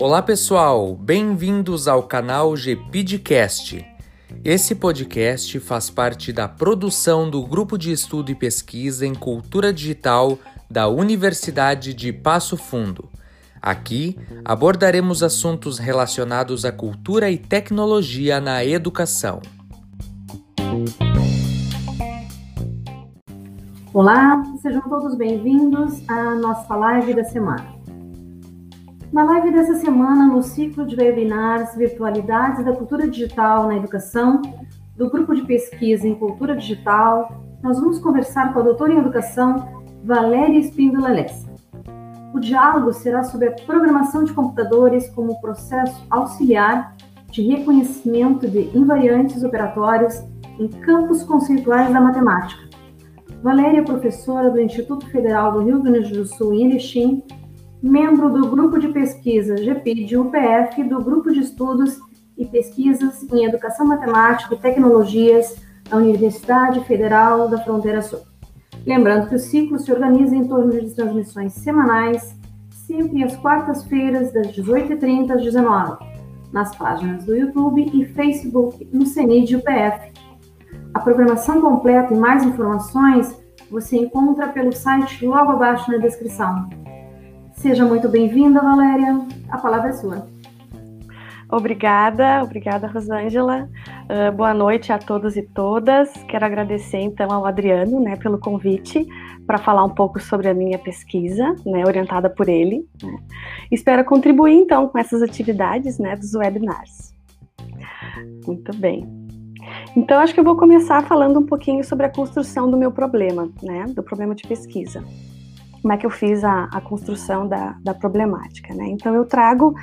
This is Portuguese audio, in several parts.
Olá pessoal, bem-vindos ao canal GPidcast. Esse podcast faz parte da produção do Grupo de Estudo e Pesquisa em Cultura Digital da Universidade de Passo Fundo. Aqui abordaremos assuntos relacionados à cultura e tecnologia na educação. Olá, sejam todos bem-vindos à nossa live da semana. Na live dessa semana, no ciclo de webinars Virtualidades da Cultura Digital na Educação, do Grupo de Pesquisa em Cultura Digital, nós vamos conversar com a doutora em Educação, Valéria Espíndola Lessa. O diálogo será sobre a programação de computadores como processo auxiliar de reconhecimento de invariantes operatórios em campos conceituais da matemática. Valéria é professora do Instituto Federal do Rio Grande do Sul em Erechim membro do grupo de pesquisa GPID UPF do grupo de estudos e pesquisas em educação matemática e tecnologias da Universidade Federal da Fronteira Sul. Lembrando que o ciclo se organiza em torno de transmissões semanais, sempre às quartas-feiras, das 18h30 às 19 nas páginas do YouTube e Facebook no CENID UPF. A programação completa e mais informações você encontra pelo site logo abaixo na descrição. Seja muito bem-vinda, Valéria. A palavra é sua. Obrigada, obrigada, Rosângela. Uh, boa noite a todos e todas. Quero agradecer então ao Adriano, né, pelo convite para falar um pouco sobre a minha pesquisa, né, orientada por ele. Espero contribuir então com essas atividades, né, dos webinars. Muito bem. Então, acho que eu vou começar falando um pouquinho sobre a construção do meu problema, né, do problema de pesquisa como é que eu fiz a, a construção da, da, problemática. Né? Então, eu trago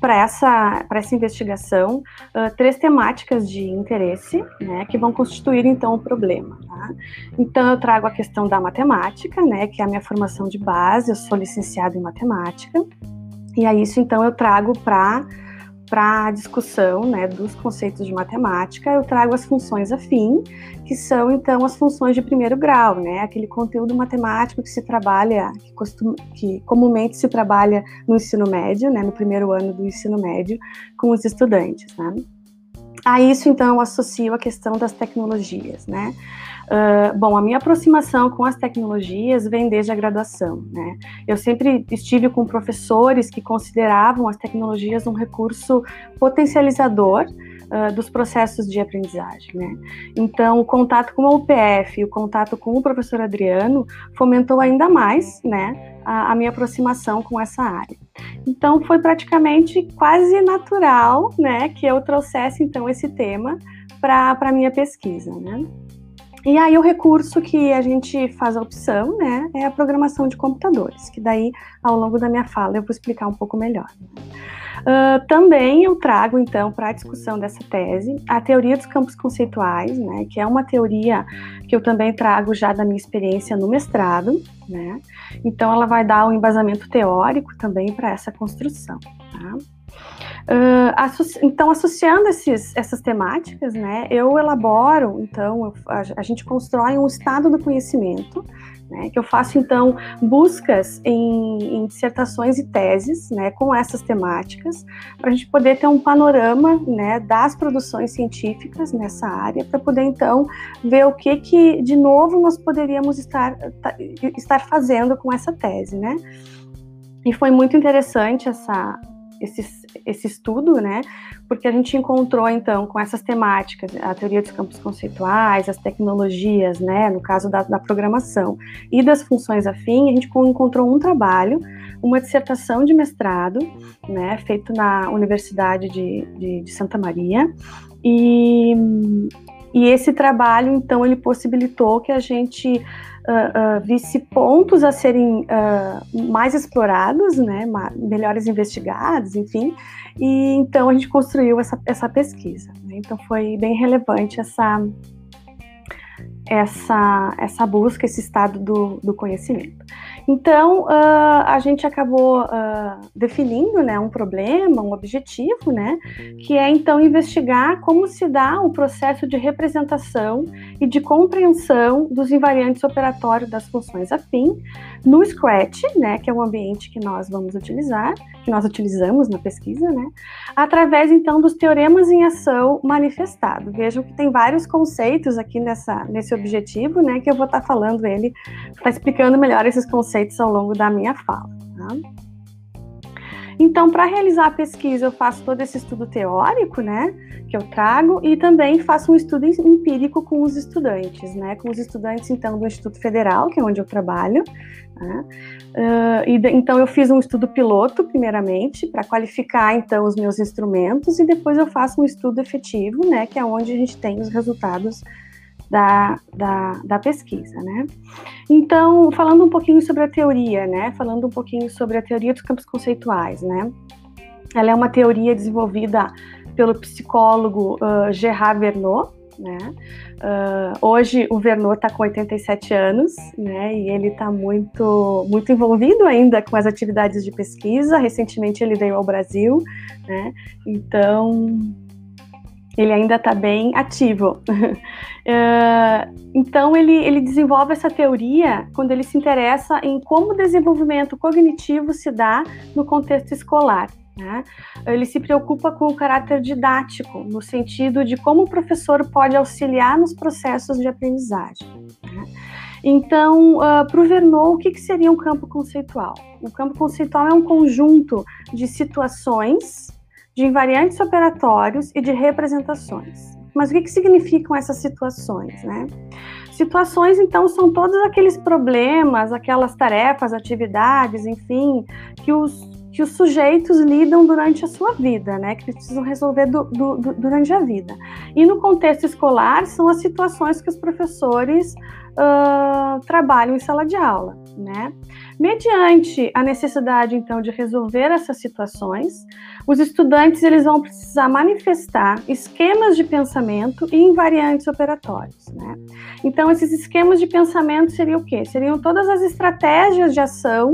para essa, essa investigação uh, três temáticas de interesse né, que vão constituir, então, o problema. Tá? Então, eu trago a questão da matemática, né, que é a minha formação de base, eu sou licenciada em matemática, e a isso, então, eu trago para para a discussão né, dos conceitos de matemática, eu trago as funções afim, que são então as funções de primeiro grau, né, aquele conteúdo matemático que se trabalha, que, costum, que comumente se trabalha no ensino médio, né, no primeiro ano do ensino médio, com os estudantes. Né. A isso, então, eu associo a questão das tecnologias, né? Uh, bom, a minha aproximação com as tecnologias vem desde a graduação, né? Eu sempre estive com professores que consideravam as tecnologias um recurso potencializador uh, dos processos de aprendizagem, né? Então, o contato com a UPF, o contato com o professor Adriano fomentou ainda mais, né, a, a minha aproximação com essa área. Então, foi praticamente quase natural, né, que eu trouxesse então esse tema para a minha pesquisa, né? E aí o recurso que a gente faz a opção, né, é a programação de computadores, que daí ao longo da minha fala eu vou explicar um pouco melhor. Uh, também eu trago então para a discussão dessa tese a teoria dos campos conceituais, né, que é uma teoria que eu também trago já da minha experiência no mestrado, né. Então ela vai dar um embasamento teórico também para essa construção. Tá? Uh, associ então, associando esses, essas temáticas, né, eu elaboro, então, eu, a, a, gente constrói um estado do conhecimento, né, que eu faço, então, buscas em, em dissertações e teses, né, com essas temáticas, para a gente poder ter um panorama, né, das produções científicas nessa área, para poder, então, ver o que que, de novo, nós poderíamos estar, estar fazendo com essa tese, né. E foi muito interessante essa, esse, esse estudo, né? Porque a gente encontrou, então, com essas temáticas, a teoria dos campos conceituais, as tecnologias, né? No caso da, da programação e das funções afins, a gente encontrou um trabalho, uma dissertação de mestrado, né? Feito na Universidade de, de, de Santa Maria. E, e esse trabalho, então, ele possibilitou que a gente uh, uh, visse pontos a serem uh, mais explorados, né, melhores investigados, enfim, e então a gente construiu essa, essa pesquisa. Né? Então foi bem relevante essa, essa, essa busca, esse estado do, do conhecimento. Então, uh, a gente acabou uh, definindo né, um problema, um objetivo, né, que é então investigar como se dá o processo de representação e de compreensão dos invariantes operatórios das funções afim no Scratch, né, que é o ambiente que nós vamos utilizar, que nós utilizamos na pesquisa, né, através então dos teoremas em ação manifestado. Vejam que tem vários conceitos aqui nessa, nesse objetivo, né, que eu vou estar falando ele, tá explicando melhor esses conceitos ao longo da minha fala. Tá? Então, para realizar a pesquisa, eu faço todo esse estudo teórico, né, que eu trago, e também faço um estudo empírico com os estudantes, né, com os estudantes, então, do Instituto Federal, que é onde eu trabalho, né, uh, e então eu fiz um estudo piloto, primeiramente, para qualificar, então, os meus instrumentos, e depois eu faço um estudo efetivo, né, que é onde a gente tem os resultados da, da, da, pesquisa, né? Então, falando um pouquinho sobre a teoria, né? Falando um pouquinho sobre a teoria dos campos conceituais, né? Ela é uma teoria desenvolvida pelo psicólogo uh, Gerard Vernot, né? Uh, hoje o Vernot está com 87 anos, né? E ele está muito, muito envolvido ainda com as atividades de pesquisa. Recentemente ele veio ao Brasil, né? Então ele ainda está bem ativo. uh, então, ele, ele desenvolve essa teoria quando ele se interessa em como o desenvolvimento cognitivo se dá no contexto escolar. Né? Ele se preocupa com o caráter didático, no sentido de como o professor pode auxiliar nos processos de aprendizagem. Né? Então, uh, para o Vernon, o que, que seria um campo conceitual? Um campo conceitual é um conjunto de situações de invariantes operatórios e de representações. Mas o que, que significam essas situações, né? Situações, então, são todos aqueles problemas, aquelas tarefas, atividades, enfim, que os, que os sujeitos lidam durante a sua vida, né? Que precisam resolver do, do, do, durante a vida. E no contexto escolar, são as situações que os professores uh, trabalham em sala de aula, né? Mediante a necessidade, então, de resolver essas situações, os estudantes eles vão precisar manifestar esquemas de pensamento e invariantes operatórios, né? Então, esses esquemas de pensamento seriam o quê? Seriam todas as estratégias de ação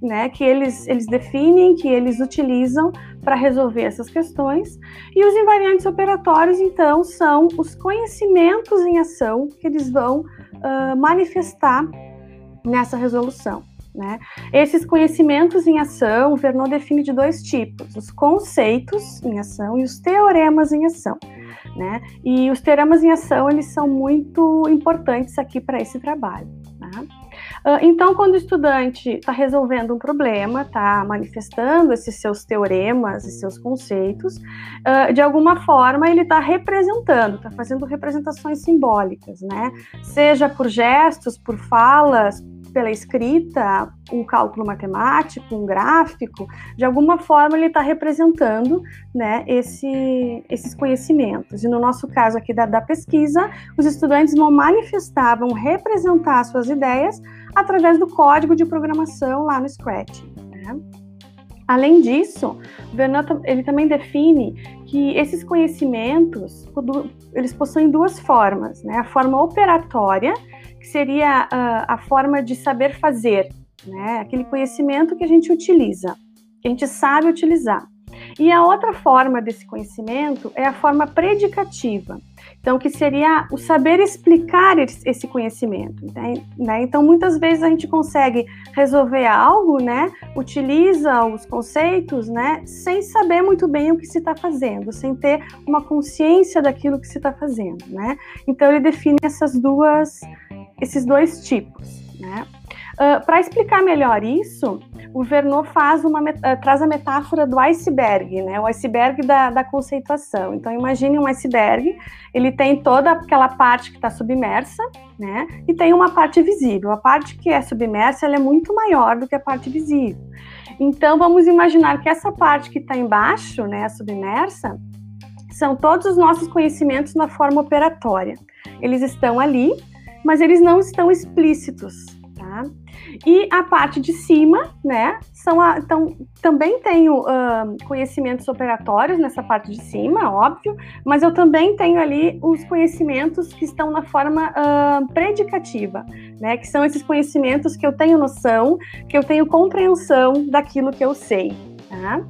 né, que eles, eles definem, que eles utilizam para resolver essas questões. E os invariantes operatórios, então, são os conhecimentos em ação que eles vão uh, manifestar nessa resolução. Né? Esses conhecimentos em ação, Vernon define de dois tipos: os conceitos em ação e os teoremas em ação. Né? E os teoremas em ação eles são muito importantes aqui para esse trabalho. Né? Então, quando o estudante está resolvendo um problema, está manifestando esses seus teoremas e seus conceitos, de alguma forma ele está representando, está fazendo representações simbólicas, né? Seja por gestos, por falas, pela escrita, um cálculo matemático, um gráfico, de alguma forma ele está representando né, esse, esses conhecimentos. E no nosso caso aqui da, da pesquisa, os estudantes vão manifestar, vão representar suas ideias através do código de programação lá no Scratch. Né? Além disso, Bernard ele também define que esses conhecimentos eles possuem duas formas, né? A forma operatória, que seria uh, a forma de saber fazer, né? Aquele conhecimento que a gente utiliza, que a gente sabe utilizar. E a outra forma desse conhecimento é a forma predicativa, então que seria o saber explicar esse conhecimento. Né? Então muitas vezes a gente consegue resolver algo, né? Utiliza os conceitos, né? Sem saber muito bem o que se está fazendo, sem ter uma consciência daquilo que se está fazendo, né? Então ele define essas duas, esses dois tipos, né? Uh, ah, Para explicar melhor isso, o Vernon faz uma, uh, traz a metáfora do iceberg, né? O iceberg da, da conceituação. Então, imagine um iceberg, ele tem toda aquela parte que está submersa, né? E tem uma parte visível. A parte que é submersa, é muito maior do que a parte visível. Então, vamos imaginar que essa parte que está embaixo, né, a submersa, são todos os nossos conhecimentos na forma operatória. Eles estão ali, mas eles não estão explícitos Tá? E a parte de cima, né, são a, então, também tenho uh, conhecimentos operatórios nessa parte de cima, óbvio, mas eu também tenho ali os conhecimentos que estão na forma uh, predicativa, né, que são esses conhecimentos que eu tenho noção, que eu tenho compreensão daquilo que eu sei, tá?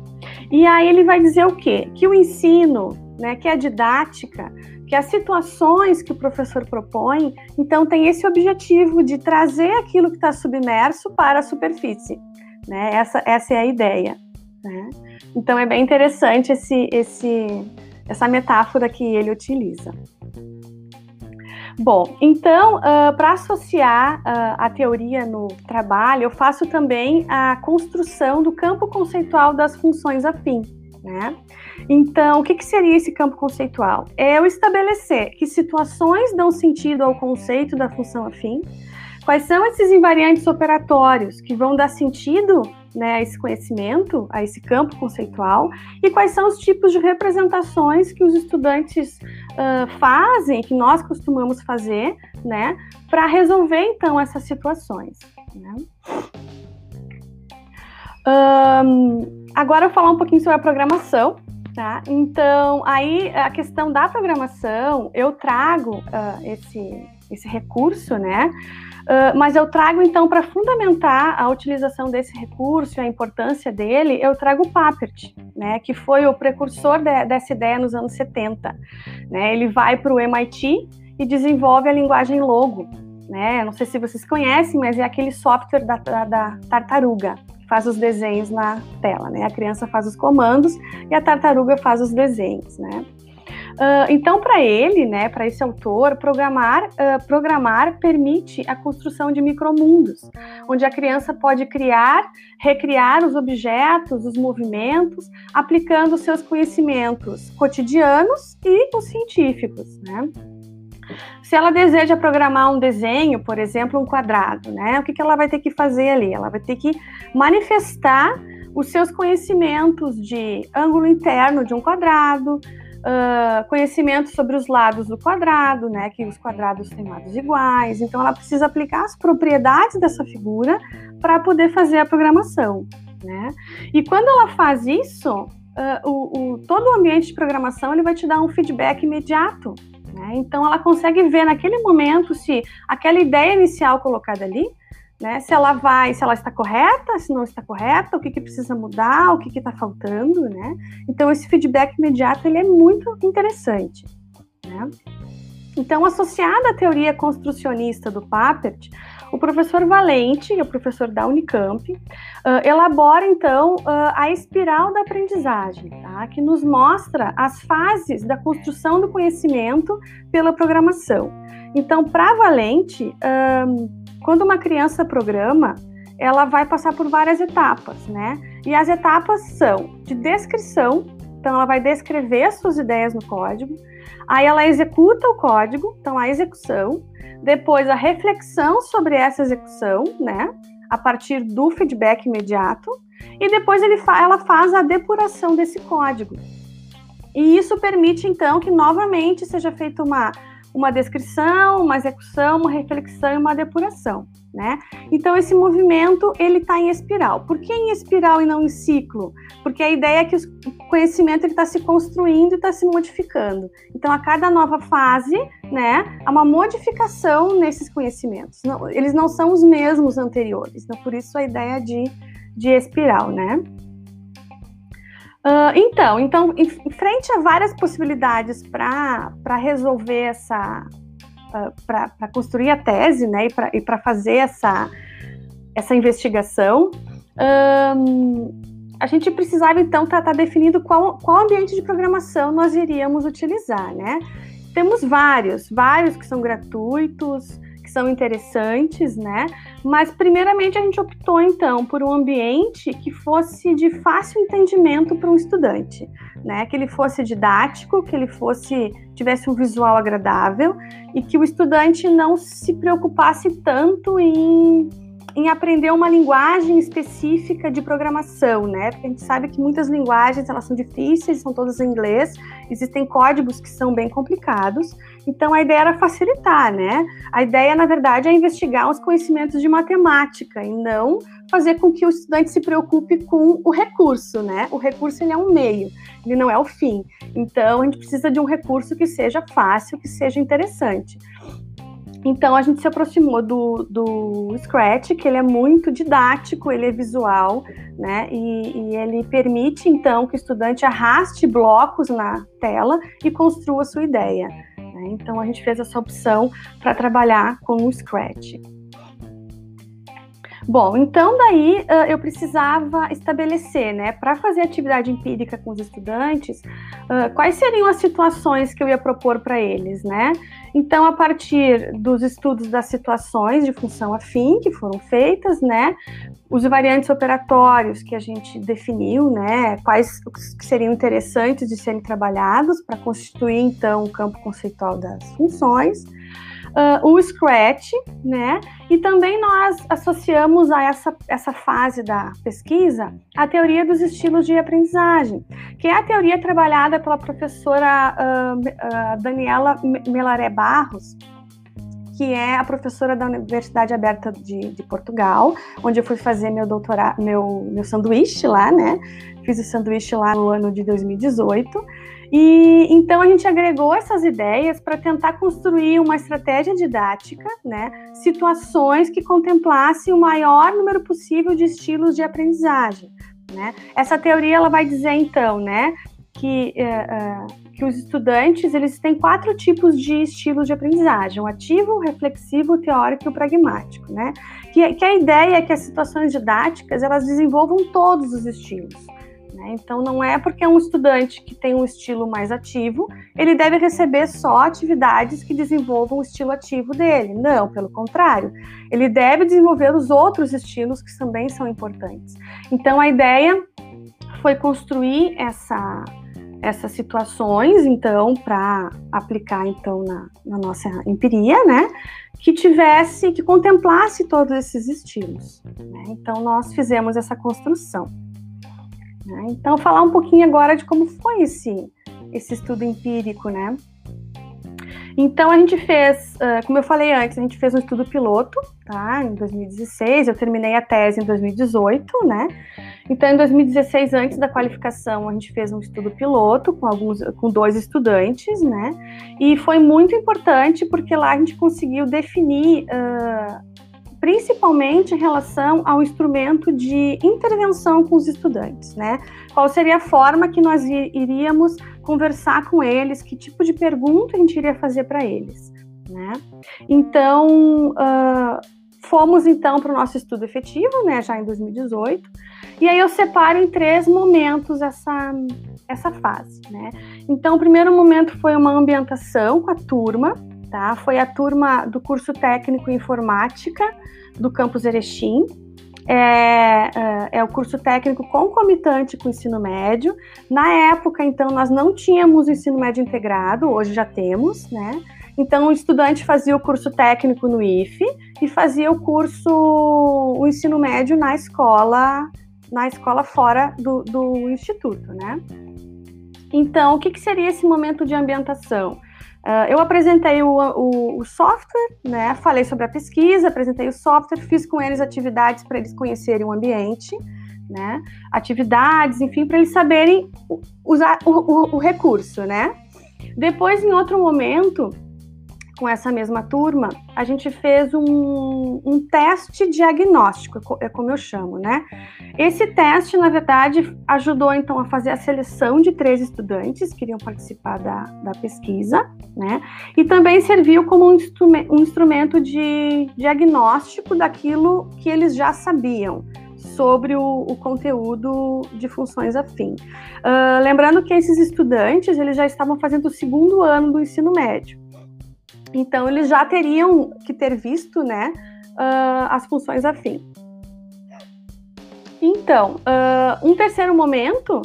E aí ele vai dizer o quê? Que o ensino, né, que a didática, que as situações que o professor propõe, então tem esse objetivo de trazer aquilo que está submerso para a superfície. Né? Essa, essa é a ideia. Né? Então é bem interessante esse, esse, essa metáfora que ele utiliza. Bom, então, uh, para associar uh, a teoria no trabalho, eu faço também a construção do campo conceitual das funções afim. Né? Então, o que, que seria esse campo conceitual? É eu estabelecer que situações dão sentido ao conceito da função afim, quais são esses invariantes operatórios que vão dar sentido né, a esse conhecimento, a esse campo conceitual, e quais são os tipos de representações que os estudantes uh, fazem, que nós costumamos fazer, né, para resolver então essas situações. Né? Um, agora eu vou falar um pouquinho sobre a programação. Tá? Então, aí a questão da programação, eu trago uh, esse, esse recurso, né? Uh, mas eu trago, então, para fundamentar a utilização desse recurso e a importância dele, eu trago o Papert, né? Que foi o precursor de, dessa ideia nos anos 70. Né? Ele vai para o MIT e desenvolve a linguagem Logo. Né? Não sei se vocês conhecem, mas é aquele software da, da, da tartaruga faz os desenhos na tela, né? A criança faz os comandos e a tartaruga faz os desenhos, né? Uh, então, para ele, né, para esse autor, programar, uh, programar permite a construção de micromundos, onde a criança pode criar, recriar os objetos, os movimentos, aplicando seus conhecimentos cotidianos e os científicos, né? Se ela deseja programar um desenho, por exemplo, um quadrado, né? O que, que ela vai ter que fazer ali? Ela vai ter que manifestar os seus conhecimentos de ângulo interno de um quadrado, uh, conhecimento sobre os lados do quadrado, né? Que os quadrados têm lados iguais. Então, ela precisa aplicar as propriedades dessa figura para poder fazer a programação, né? E quando ela faz isso, uh, o, o, todo o ambiente de programação ele vai te dar um feedback imediato né? Então, ela consegue ver naquele momento se aquela ideia inicial colocada ali, né, se ela vai, se ela está correta, se não está correta, o que, que precisa mudar, o que está faltando, né? Então, esse feedback imediato ele é muito interessante. Né? Então, associada à teoria construcionista do Papert, o professor Valente, o professor da Unicamp, uh, elabora então uh, a espiral da aprendizagem, tá? que nos mostra as fases da construção do conhecimento pela programação. Então, para Valente, um, quando uma criança programa, ela vai passar por várias etapas, né? E as etapas são de descrição, então ela vai descrever as suas ideias no código, aí ela executa o código, então a execução, depois a reflexão sobre essa execução, né? A partir do feedback imediato, e depois ele fa ela faz a depuração desse código. E isso permite então que novamente seja feita uma uma descrição, uma execução, uma reflexão e uma depuração, né? Então esse movimento ele está em espiral. Por que em espiral e não em ciclo? Porque a ideia é que o conhecimento está se construindo e está se modificando. Então a cada nova fase, né, há uma modificação nesses conhecimentos. Não, eles não são os mesmos anteriores. Então por isso a ideia de de espiral, né? Uh, então, então, em, frente a várias possibilidades para resolver essa. Uh, para construir a tese, né, e para fazer essa, essa investigação, um, a gente precisava então estar tá, tá definindo qual, qual ambiente de programação nós iríamos utilizar, né? Temos vários, vários que são gratuitos, que são interessantes, né? Mas primeiramente a gente optou então por um ambiente que fosse de fácil entendimento para um estudante, né? Que ele fosse didático, que ele fosse tivesse um visual agradável e que o estudante não se preocupasse tanto em em aprender uma linguagem específica de programação, né? Porque a gente sabe que muitas linguagens elas são difíceis, são todas em inglês, existem códigos que são bem complicados. Então a ideia era facilitar, né? A ideia, na verdade, é investigar os conhecimentos de matemática e não fazer com que o estudante se preocupe com o recurso, né? O recurso ele é um meio, ele não é o fim. Então a gente precisa de um recurso que seja fácil, que seja interessante. Então a gente se aproximou do, do Scratch, que ele é muito didático, ele é visual, né? E, e, ele permite então que o estudante arraste blocos na tela e construa sua ideia. Né? Então a gente fez essa opção para trabalhar com o Scratch. Bom, então daí eu precisava estabelecer, né, para fazer atividade empírica com os estudantes, quais seriam as situações que eu ia propor para eles, né? Então, a partir dos estudos das situações de função afim que foram feitas, né, os variantes operatórios que a gente definiu, né, quais seriam interessantes de serem trabalhados para constituir então o campo conceitual das funções uh, o Scratch, né? E também nós associamos a essa, essa fase da pesquisa a teoria dos estilos de aprendizagem, que é a teoria trabalhada pela professora uh, uh, Daniela Melaré Barros, que é a professora da Universidade Aberta de, de, Portugal, onde eu fui fazer meu doutorado, meu, meu sanduíche lá, né? Fiz o sanduíche lá no ano de 2018. E então a gente agregou essas ideias para tentar construir uma estratégia didática, né? Situações que contemplassem o maior número possível de estilos de aprendizagem. Né? Essa teoria ela vai dizer então, né, que, uh, uh, que os estudantes eles têm quatro tipos de estilos de aprendizagem: o ativo, o reflexivo, o teórico e o pragmático, né? Que, que a ideia é que as situações didáticas elas desenvolvam todos os estilos. Né? Então, não é porque é um estudante que tem um estilo mais ativo, ele deve receber só atividades que desenvolvam o estilo ativo dele. Não, pelo contrário. Ele deve desenvolver os outros estilos que também são importantes. Então, a ideia foi construir essa, essas situações, então, para aplicar então na, na, nossa empiria, né? Que tivesse, que contemplasse todos esses estilos. Né? Então, nós fizemos essa construção. Né? Então, falar um pouquinho agora de como foi esse, esse estudo empírico, né? Então, a gente fez, como eu falei antes, a gente fez um estudo piloto, tá? Em 2016, eu terminei a tese em 2018, né? Então, em 2016, antes da qualificação, a gente fez um estudo piloto com alguns, com dois estudantes, né? E foi muito importante porque lá a gente conseguiu definir uh, principalmente em relação ao instrumento de intervenção com os estudantes, né? Qual seria a forma que nós iríamos conversar com eles, que tipo de pergunta a gente iria fazer para eles, né? Então, uh, fomos então para o nosso estudo efetivo, né, já em 2018, e aí eu separo em três momentos essa, essa fase, né? Então, o primeiro momento foi uma ambientação com a turma, tá? Foi a turma do curso técnico informática do campus Erechim. É, é, é, o curso técnico concomitante com o ensino médio. Na época, então, nós não tínhamos o ensino médio integrado, hoje já temos, né? Então, o estudante fazia o curso técnico no IFE e fazia o curso, o ensino médio na escola, na escola fora do, do instituto, né? Então, o que, que seria esse momento de ambientação? Uh, eu apresentei o, o, o, software, né? Falei sobre a pesquisa, apresentei o software, fiz com eles atividades para eles conhecerem o ambiente, né? Atividades, enfim, para eles saberem usar o, o, recurso, né? Depois, em outro momento, com essa mesma turma, a gente fez um, um teste diagnóstico, é como eu chamo, né? Esse teste, na verdade, ajudou então a fazer a seleção de três estudantes que iriam participar da, da pesquisa, né? E também serviu como um, instrumento, um instrumento de diagnóstico daquilo que eles já sabiam sobre o, o conteúdo de funções afim. Uh, lembrando que esses estudantes eles já estavam fazendo o segundo ano do ensino médio. Então, eles já teriam que ter visto né, uh, as funções afim. Então, uh, um terceiro momento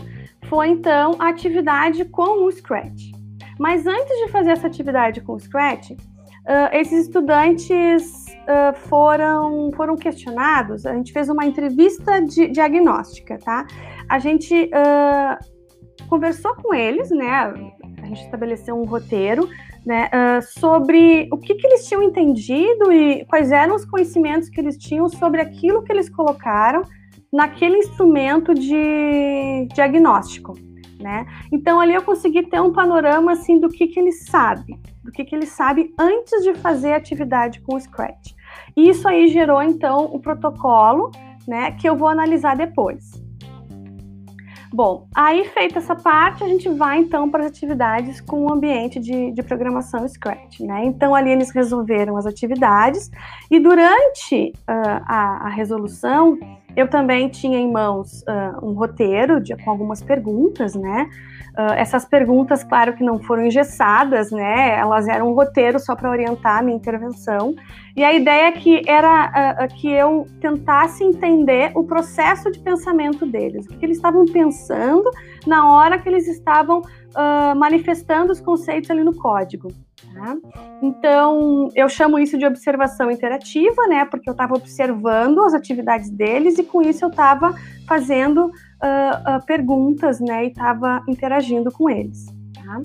foi então a atividade com o Scratch. Mas antes de fazer essa atividade com o Scratch, uh, esses estudantes uh, foram, foram questionados, a gente fez uma entrevista de, diagnóstica, tá? A gente conversou com eles, né? A gente estabeleceu um roteiro, né? Uh, sobre o que, que eles tinham entendido e quais eram os conhecimentos que eles tinham sobre aquilo que eles colocaram naquele instrumento de diagnóstico, né? Então ali eu consegui ter um panorama assim do que, que ele sabe, do que, que ele sabe antes de fazer a atividade com o Scratch. E isso aí gerou então o protocolo, né, que eu vou analisar depois. Bom, aí feita essa parte, a gente vai então para as atividades com o ambiente de, de programação Scratch, né? Então ali eles resolveram as atividades e durante uh, a, a resolução eu também tinha em mãos uh, um roteiro de, com algumas perguntas, né? Uh, essas perguntas, claro que não foram engessadas, né? Elas eram um roteiro só para orientar a minha intervenção. E a ideia que era uh, que eu tentasse entender o processo de pensamento deles, o que eles estavam pensando na hora que eles estavam manifestando os conceitos ali no código. Tá? Então, eu chamo isso de observação interativa, né? Porque eu estava observando as atividades deles e com isso eu estava fazendo uh, uh, perguntas, né? E estava interagindo com eles. Tá?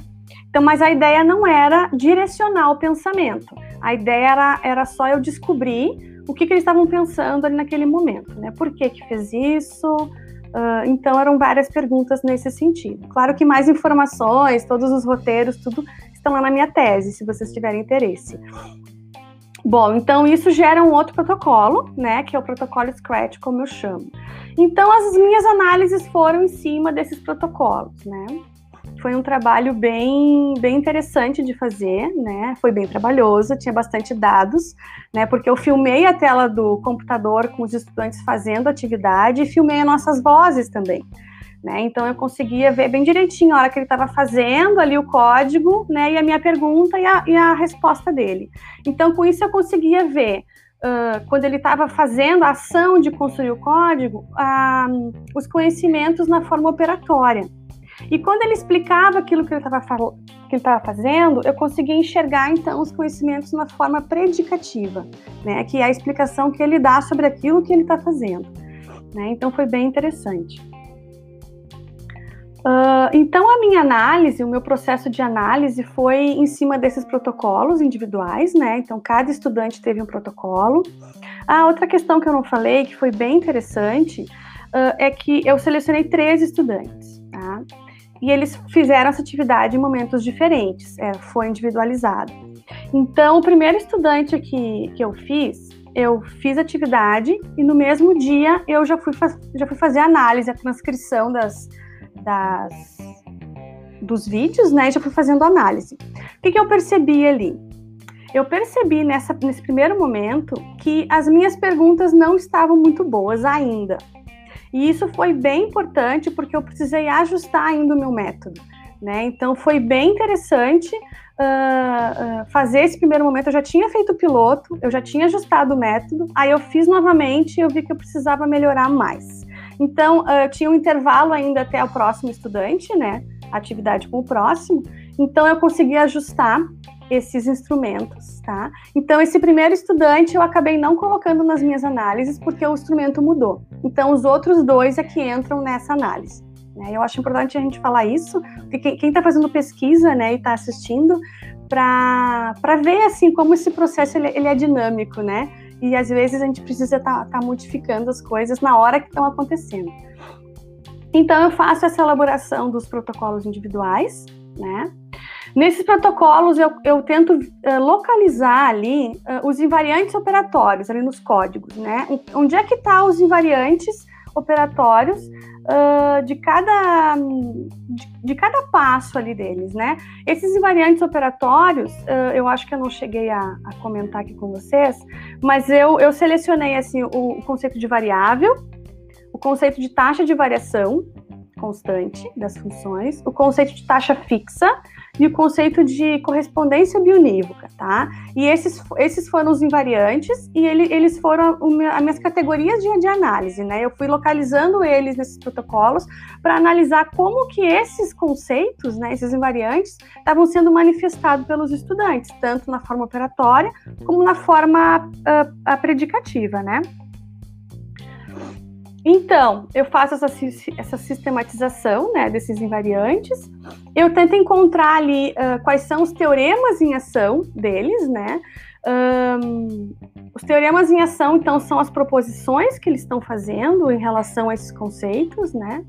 Então, mas a ideia não era direcionar o pensamento. A ideia era, era só eu descobrir o que, que eles estavam pensando ali naquele momento, né? Por que que fez isso? Uh, então eram várias perguntas nesse sentido. Claro que mais informações, todos os roteiros, tudo estão lá na minha tese, se vocês tiverem interesse. Bom, então isso gera um outro protocolo, né, que é o protocolo Scratch, como eu chamo. Então as minhas análises foram em cima desses protocolos, né? Foi um trabalho bem, bem interessante de fazer, né? Foi bem trabalhoso, tinha bastante dados, né? Porque eu filmei a tela do computador com os estudantes fazendo atividade e filmei as nossas vozes também. Né? Então eu conseguia ver bem direitinho a hora que ele estava fazendo ali o código, né? E a minha pergunta e a, e a resposta dele. Então com isso eu conseguia ver uh, quando ele estava fazendo a ação de construir o código, uh, os conhecimentos na forma operatória. E quando ele explicava aquilo que ele estava fazendo, eu conseguia enxergar então os conhecimentos na forma predicativa, né? Que é a explicação que ele dá sobre aquilo que ele está fazendo. Né? Então foi bem interessante. Uh, então, a minha análise, o meu processo de análise foi em cima desses protocolos individuais, né? Então, cada estudante teve um protocolo. A outra questão que eu não falei, que foi bem interessante, uh, é que eu selecionei três estudantes, tá? E eles fizeram essa atividade em momentos diferentes, é, foi individualizado. Então, o primeiro estudante que, que eu fiz, eu fiz atividade e no mesmo dia eu já fui, já fui fazer a análise, a transcrição das das, dos vídeos, né? Já fui fazendo análise. O que, que eu percebi ali? Eu percebi nessa, nesse primeiro momento que as minhas perguntas não estavam muito boas ainda. E isso foi bem importante porque eu precisei ajustar ainda o meu método. Né? Então foi bem interessante uh, uh, fazer esse primeiro momento. Eu já tinha feito o piloto, eu já tinha ajustado o método, aí eu fiz novamente e eu vi que eu precisava melhorar mais. Então, uh, tinha um intervalo ainda até o próximo estudante, né? Atividade com o próximo. Então, eu consegui ajustar esses instrumentos, tá? Então, esse primeiro estudante eu acabei não colocando nas minhas análises porque o instrumento mudou. Então, os outros dois é que entram nessa análise. Né? Eu acho importante a gente falar isso, porque quem está fazendo pesquisa, né, e está assistindo, para ver assim como esse processo ele, ele é dinâmico, né? e às vezes a gente precisa estar tá, tá modificando as coisas na hora que estão acontecendo. Então eu faço essa elaboração dos protocolos individuais, né? Nesses protocolos eu, eu tento uh, localizar ali uh, os invariantes operatórios ali nos códigos, né? Onde é que tá os invariantes operatórios uh, de, cada, de, de, cada passo ali deles, né? Esses invariantes operatórios, eu acho que eu não cheguei a, a, comentar aqui com vocês, mas eu, eu selecionei assim o, o conceito de variável, o conceito de taxa de variação, constante das funções, o conceito de taxa fixa e o conceito de correspondência bionívoca, tá? E esses, esses foram os invariantes e ele, eles foram as minhas categorias de, de análise, né? Eu fui localizando eles nesses protocolos para analisar como que esses conceitos, né, esses invariantes, estavam sendo manifestados pelos estudantes, tanto na forma operatória como na forma uh, predicativa, né? Então, eu faço essa, essa sistematização né, desses invariantes, eu tento encontrar ali uh, quais são os teoremas em ação deles, né? Um, os teoremas em ação, então, são as proposições que eles estão fazendo em relação a esses conceitos, né?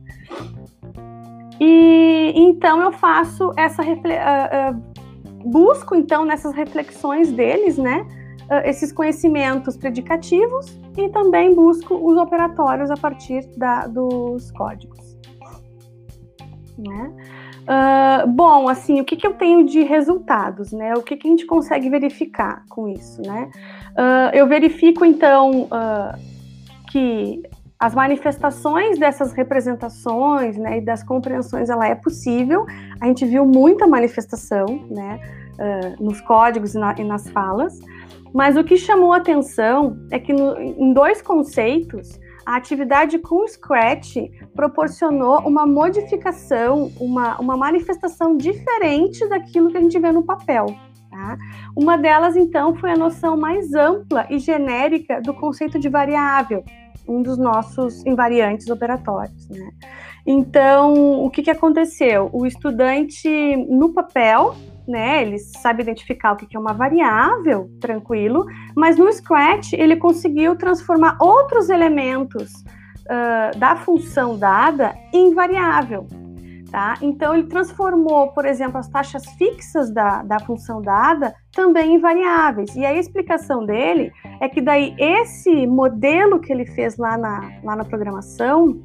E então eu faço essa uh, uh, busco então nessas reflexões deles, né? esses conhecimentos predicativos e também busco os operatórios a partir da, dos códigos. Né? Uh, bom, assim, o que, que eu tenho de resultados, né? O que, que a gente consegue verificar com isso, né? Uh, eu verifico, então, uh, que as manifestações dessas representações, né, e das compreensões, ela é possível. A gente viu muita manifestação, né, nos códigos e, na, e nas falas. Mas o que chamou atenção é que no, em dois conceitos, a atividade com Scratch proporcionou uma modificação, uma, uma manifestação diferente daquilo que a gente vê no papel. Tá? Uma delas, então, foi a noção mais ampla e genérica do conceito de variável, um dos nossos invariantes operatórios. Né? Então, o que, que aconteceu? O estudante, no papel, né? Ele sabe identificar o que é uma variável, tranquilo, mas no Scratch ele conseguiu transformar outros elementos uh, da função dada em variável. Tá? Então, ele transformou, por exemplo, as taxas fixas da, da função dada também em variáveis. E a explicação dele é que daí esse modelo que ele fez lá na, lá na programação,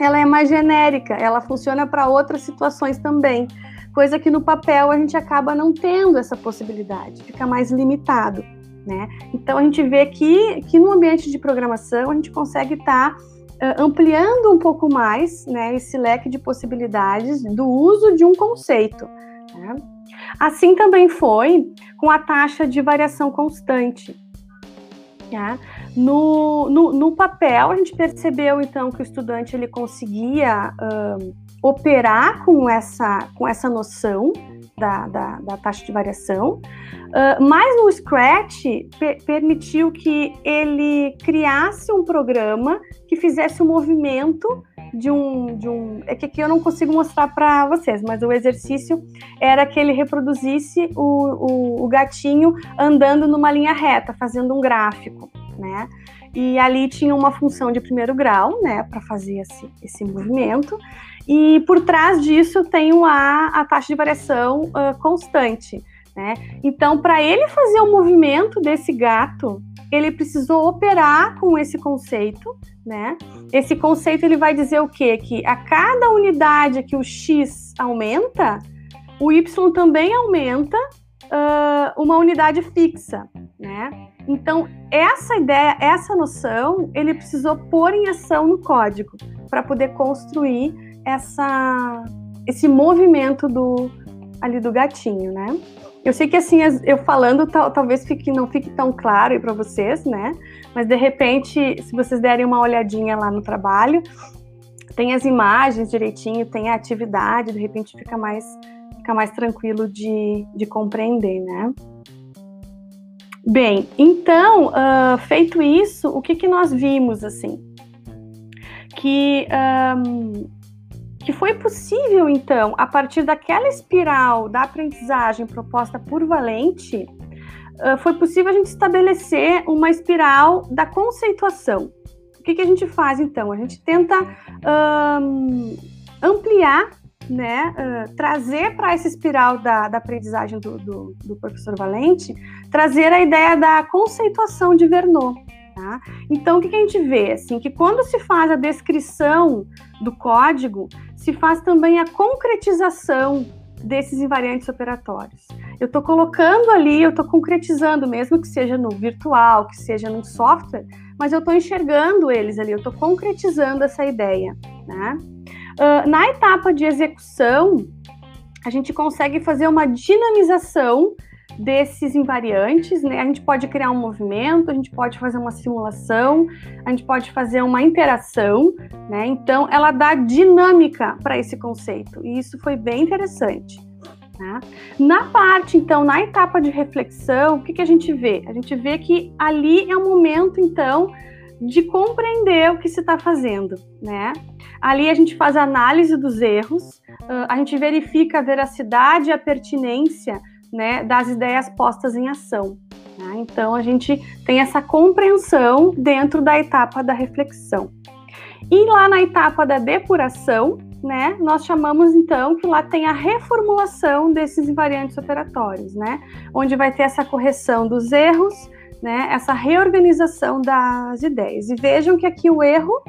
ela é mais genérica, ela funciona para outras situações também coisa que no papel a gente acaba não tendo essa possibilidade, fica mais limitado, né? Então a gente vê que, que no ambiente de programação a gente consegue estar tá, uh, ampliando um pouco mais né, esse leque de possibilidades do uso de um conceito. Né? Assim também foi com a taxa de variação constante. Tá? No, no, no, papel, a gente percebeu então que o estudante ele conseguia operar com essa, com essa noção da, da, da taxa de variação, uh, mas no Scratch permitiu que ele criasse um programa que fizesse o um movimento de um, de um. É que aqui eu não consigo mostrar para vocês, mas o exercício era que ele reproduzisse o, o, o gatinho andando numa linha reta, fazendo um gráfico, né? E ali tinha uma função de primeiro grau, né, para fazer esse, esse movimento. E por trás disso tem a, a taxa de variação uh, constante. Né? Então, para ele fazer o movimento desse gato, ele precisou operar com esse conceito, né? Esse conceito ele vai dizer o quê? Que a cada unidade que o x aumenta, o y também aumenta uh, uma unidade fixa, né? Então, essa ideia, essa noção, ele precisou pôr em ação no código para poder construir essa, esse movimento do ali do gatinho, né? Eu sei que assim, eu falando tal, talvez fique, não fique tão claro para vocês, né? Mas de repente, se vocês derem uma olhadinha lá no trabalho, tem as imagens direitinho, tem a atividade, de repente fica mais, fica mais tranquilo de, de compreender, né? Bem, então, uh, feito isso, o que, que nós vimos assim? Que um, que foi possível, então, a partir daquela espiral da aprendizagem proposta por Valente, foi possível a gente estabelecer uma espiral da conceituação. O que, que a gente faz, então? A gente tenta um, ampliar, né, uh, trazer para essa espiral da, da aprendizagem do, do, do professor Valente, trazer a ideia da conceituação de Vernon. Tá? Então, o que, que a gente vê? Assim, que quando se faz a descrição do código, se faz também a concretização desses invariantes operatórios. Eu estou colocando ali, eu estou concretizando, mesmo que seja no virtual, que seja no software, mas eu estou enxergando eles ali, eu estou concretizando essa ideia. Né? Uh, na etapa de execução, a gente consegue fazer uma dinamização desses invariantes, né? A gente pode criar um movimento, a gente pode fazer uma simulação, a gente pode fazer uma interação, né? Então, ela dá dinâmica para esse conceito, e isso foi bem interessante. Né? Na parte, então, na etapa de reflexão, o que, que a gente vê? A gente vê que ali é o momento, então, de compreender o que se está fazendo, né? Ali a gente faz a análise dos erros, a gente verifica a veracidade e a pertinência né, das ideias postas em ação. Né? Então a gente tem essa compreensão dentro da etapa da reflexão. E lá na etapa da depuração, né, nós chamamos então que lá tem a reformulação desses invariantes operatórios, né, onde vai ter essa correção dos erros, né, essa reorganização das ideias. E vejam que aqui o erro,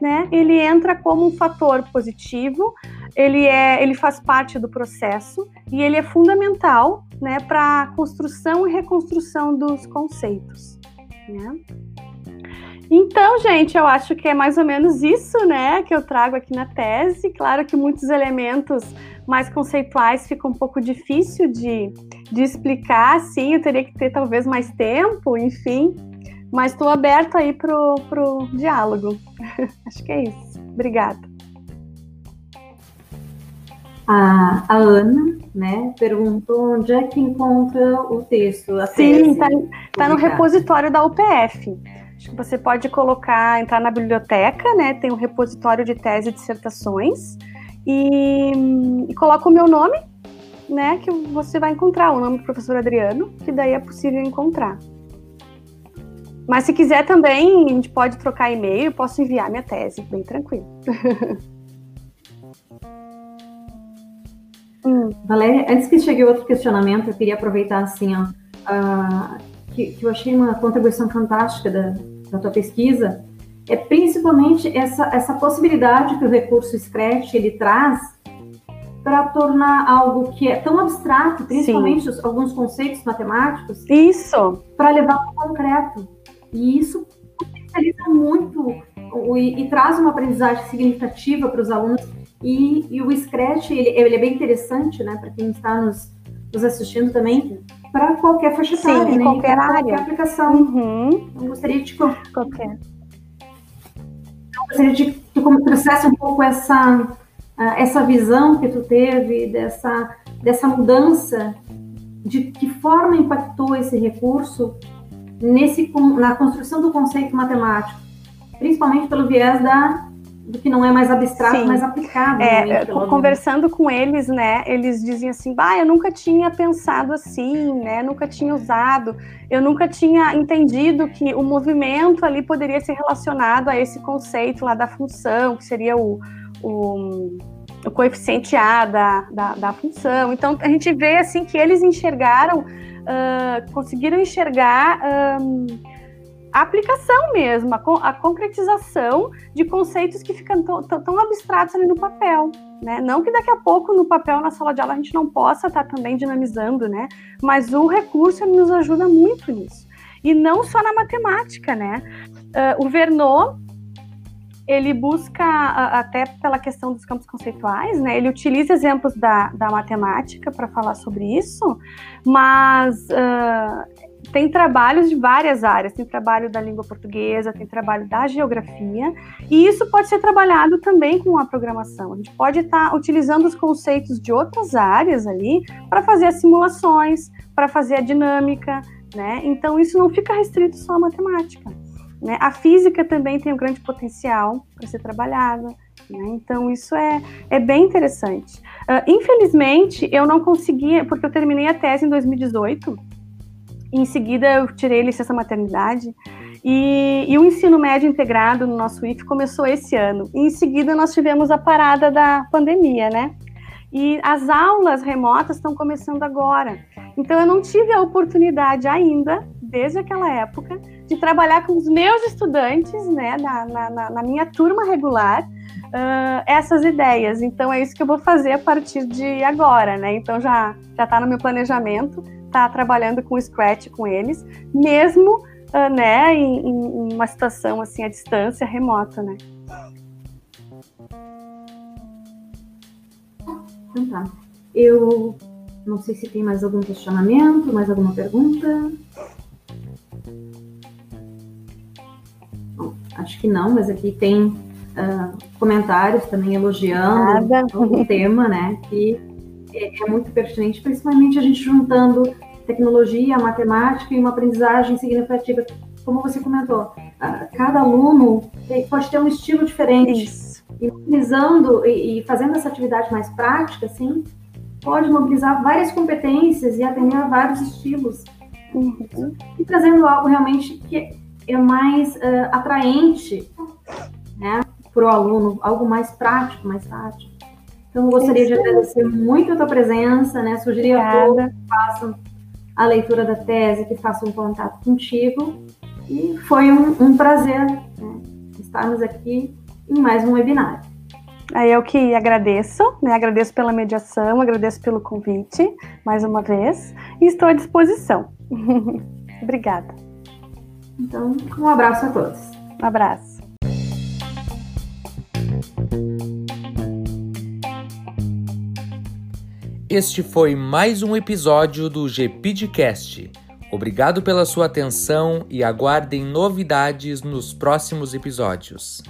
né, ele entra como um fator positivo, ele é, ele faz parte do processo e ele é fundamental, né, para a construção e reconstrução dos conceitos, né? Então, gente, eu acho que é mais ou menos isso, né, que eu trago aqui na tese. Claro que muitos elementos mais conceituais ficam um pouco difícil de, de explicar, sim, eu teria que ter talvez mais tempo, enfim, mas estou aberto aí pro, pro diálogo. acho que é isso. Obrigada. A, a Ana, né, perguntou onde é que encontra o texto. Sim, está tá no repositório da UPF. Acho que você pode colocar, entrar na biblioteca, né? Tem um repositório de tese e dissertações e, e coloca o meu nome, né? Que você vai encontrar o nome do professor Adriano, que daí é possível encontrar. Mas se quiser também, a gente pode trocar e-mail, posso enviar minha tese, bem tranquilo. hum. Valéria, antes que chegue outro questionamento, eu queria aproveitar assim, ó, uh, que, que, eu achei uma contribuição fantástica da, da tua pesquisa, é principalmente essa, essa possibilidade que o recurso Scratch ele traz para tornar algo que é tão abstrato, principalmente os, alguns conceitos matemáticos, isso, para levar para o concreto. E isso potencializa muito e, e, traz uma aprendizagem significativa para os alunos. E, e, o Scratch ele, ele, é bem interessante, né, para quem está nos, nos assistindo também, para qualquer faixa etária, né? qualquer área. Qualquer aplicação. Uhum. Eu gostaria de qualquer. Eu gostaria de que tu trouxesse um pouco essa essa visão que tu teve dessa dessa mudança de que forma impactou esse recurso nesse na construção do conceito matemático, principalmente pelo viés da do que não é mais abstrato, Sim. mais aplicado. É, conversando com eles, né, eles diziam assim, bah, eu nunca tinha pensado assim, né, nunca tinha usado, eu nunca tinha entendido que o movimento ali poderia ser relacionado a esse conceito lá da função, que seria o, o, o coeficiente A da, da, da, função. Então, a gente vê, assim, que eles enxergaram, uh, conseguiram enxergar... A aplicação mesmo, a, a, concretização de conceitos que ficam tão abstratos ali no papel. Né? Não que daqui a pouco no papel, na sala de aula, a gente não possa estar tá também dinamizando, né? mas o recurso nos ajuda muito nisso. E não só na matemática. Né? Uh, o Vernon, ele busca, até pela questão dos campos conceituais, né? ele utiliza exemplos da, da matemática para falar sobre isso, mas uh, tem trabalhos de várias áreas, tem trabalho da língua portuguesa, tem trabalho da geografia, e isso pode ser trabalhado também com a programação. A gente pode estar tá utilizando os conceitos de outras áreas ali para fazer as simulações, para fazer a dinâmica, né? Então isso não fica restrito só à matemática. Né? A física também tem um grande potencial para ser trabalhada. Né? Então, isso é, é bem interessante. Uh, infelizmente, eu não consegui, porque eu terminei a tese em 2018, em seguida, eu tirei licença maternidade. E, e, o ensino médio integrado no nosso IF começou esse ano. E em seguida, nós tivemos a parada da pandemia, né? E as aulas remotas estão começando agora. Então, eu não tive a oportunidade ainda, desde aquela época, de trabalhar com os meus estudantes, né, na, na, na minha turma regular, uh, essas ideias. Então, é isso que eu vou fazer a partir de agora, né? Então, já já está no meu planejamento estar tá trabalhando com o Scratch com eles, mesmo uh, né, em, em, uma situação assim à distância, remota, né? Então tá. Eu não sei se tem mais algum questionamento, mais alguma pergunta. Acho que não, mas aqui tem uh, comentários também elogiando o tema, né? Que é, é muito pertinente, principalmente a gente juntando tecnologia, matemática e uma aprendizagem significativa. Como você comentou, cada aluno pode ter um estilo diferente. Isso. E utilizando e, fazendo essa atividade mais prática, assim, pode mobilizar várias competências e atender a vários estilos. Uhum. E trazendo algo realmente que é mais uh, atraente né, para o aluno, algo mais prático, mais tático. Então, eu gostaria Isso. de agradecer muito a tua presença, né? Sugerir a todos que façam a leitura da tese, que façam um contato contigo. E foi um, um prazer né, estarmos aqui em mais um webinar. Eu que agradeço, né? Agradeço pela mediação, agradeço pelo convite mais uma vez e estou à disposição. Obrigada. Então, um abraço a todos. Um abraço. Este foi mais um episódio do GPidcast. Obrigado pela sua atenção e aguardem novidades nos próximos episódios.